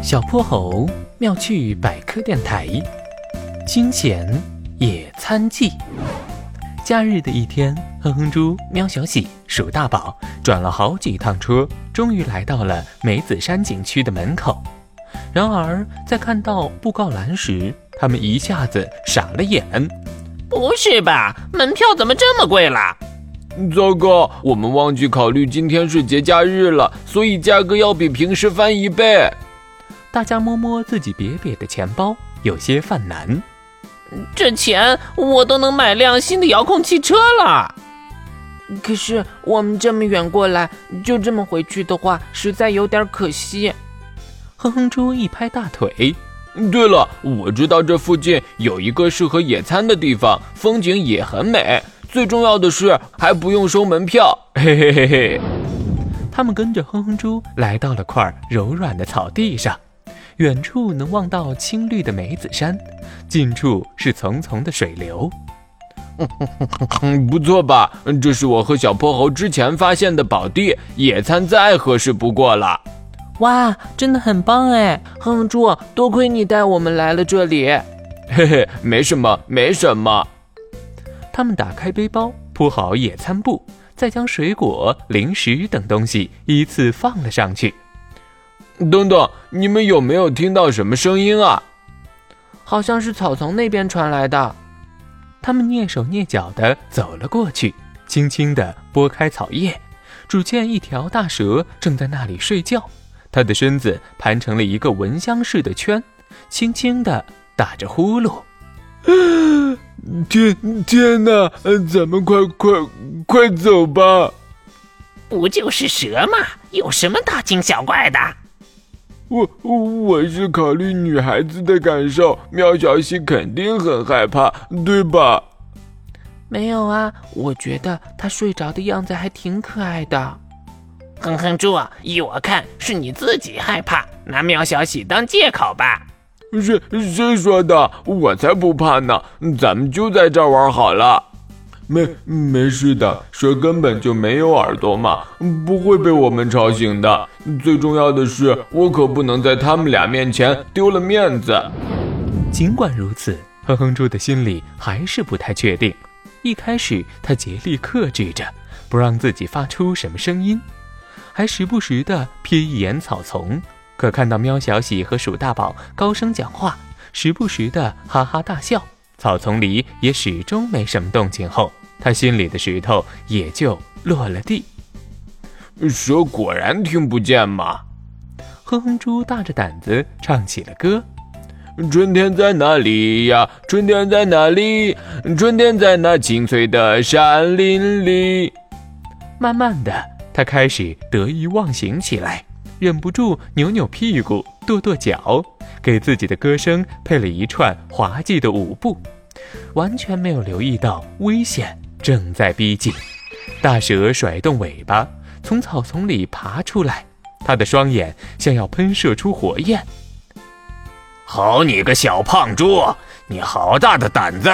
小泼猴妙趣百科电台，惊险野餐记。假日的一天，哼哼猪、喵小喜、鼠大宝转了好几趟车，终于来到了梅子山景区的门口。然而，在看到布告栏时，他们一下子傻了眼。不是吧？门票怎么这么贵了？糟糕，我们忘记考虑今天是节假日了，所以价格要比平时翻一倍。大家摸摸自己瘪瘪的钱包，有些犯难。这钱我都能买辆新的遥控汽车了。可是我们这么远过来，就这么回去的话，实在有点可惜。哼哼猪一拍大腿。对了，我知道这附近有一个适合野餐的地方，风景也很美。最重要的是还不用收门票。嘿嘿嘿嘿。他们跟着哼哼猪来到了块柔软的草地上。远处能望到青绿的梅子山，近处是淙淙的水流。不错吧？这是我和小泼猴之前发现的宝地，野餐再合适不过了。哇，真的很棒哎！哼哼猪，多亏你带我们来了这里。嘿嘿，没什么，没什么。他们打开背包，铺好野餐布，再将水果、零食等东西依次放了上去。等等，你们有没有听到什么声音啊？好像是草丛那边传来的。他们蹑手蹑脚地走了过去，轻轻地拨开草叶，只见一条大蛇正在那里睡觉，它的身子盘成了一个蚊香似的圈，轻轻地打着呼噜。天天哪，咱们快快快走吧！不就是蛇吗？有什么大惊小怪的？我我是考虑女孩子的感受，喵小喜肯定很害怕，对吧？没有啊，我觉得她睡着的样子还挺可爱的。哼哼猪，依我看是你自己害怕，拿喵小喜当借口吧。谁谁说的？我才不怕呢！咱们就在这儿玩好了。没没事的，蛇根本就没有耳朵嘛，不会被我们吵醒的。最重要的是，我可不能在他们俩面前丢了面子。尽管如此，哼哼猪的心里还是不太确定。一开始，他竭力克制着，不让自己发出什么声音，还时不时地瞥一眼草丛。可看到喵小喜和鼠大宝高声讲话，时不时的哈哈大笑，草丛里也始终没什么动静后。他心里的石头也就落了地。蛇果然听不见嘛！哼哼猪大着胆子唱起了歌：“春天在哪里呀？春天在哪里？春天在那青翠的山林里。”慢慢的，他开始得意忘形起来，忍不住扭扭屁股、跺跺脚，给自己的歌声配了一串滑稽的舞步，完全没有留意到危险。正在逼近，大蛇甩动尾巴，从草丛里爬出来，它的双眼像要喷射出火焰。好你个小胖猪，你好大的胆子，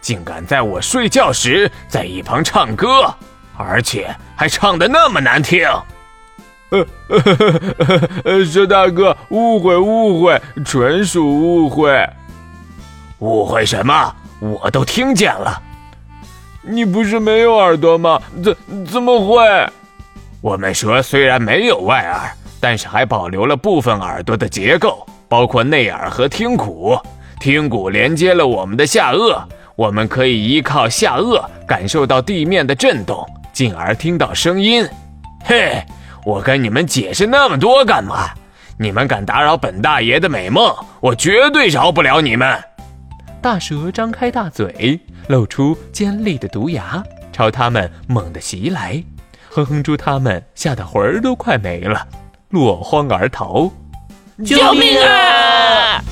竟敢在我睡觉时在一旁唱歌，而且还唱的那么难听！呃，蛇大哥，误会误会，纯属误会。误会什么？我都听见了。你不是没有耳朵吗？怎怎么会？我们蛇虽然没有外耳，但是还保留了部分耳朵的结构，包括内耳和听骨。听骨连接了我们的下颚，我们可以依靠下颚感受到地面的震动，进而听到声音。嘿，我跟你们解释那么多干嘛？你们敢打扰本大爷的美梦，我绝对饶不了你们！大蛇张开大嘴。露出尖利的毒牙，朝他们猛地袭来。哼哼猪他们吓得魂儿都快没了，落荒而逃。救命啊！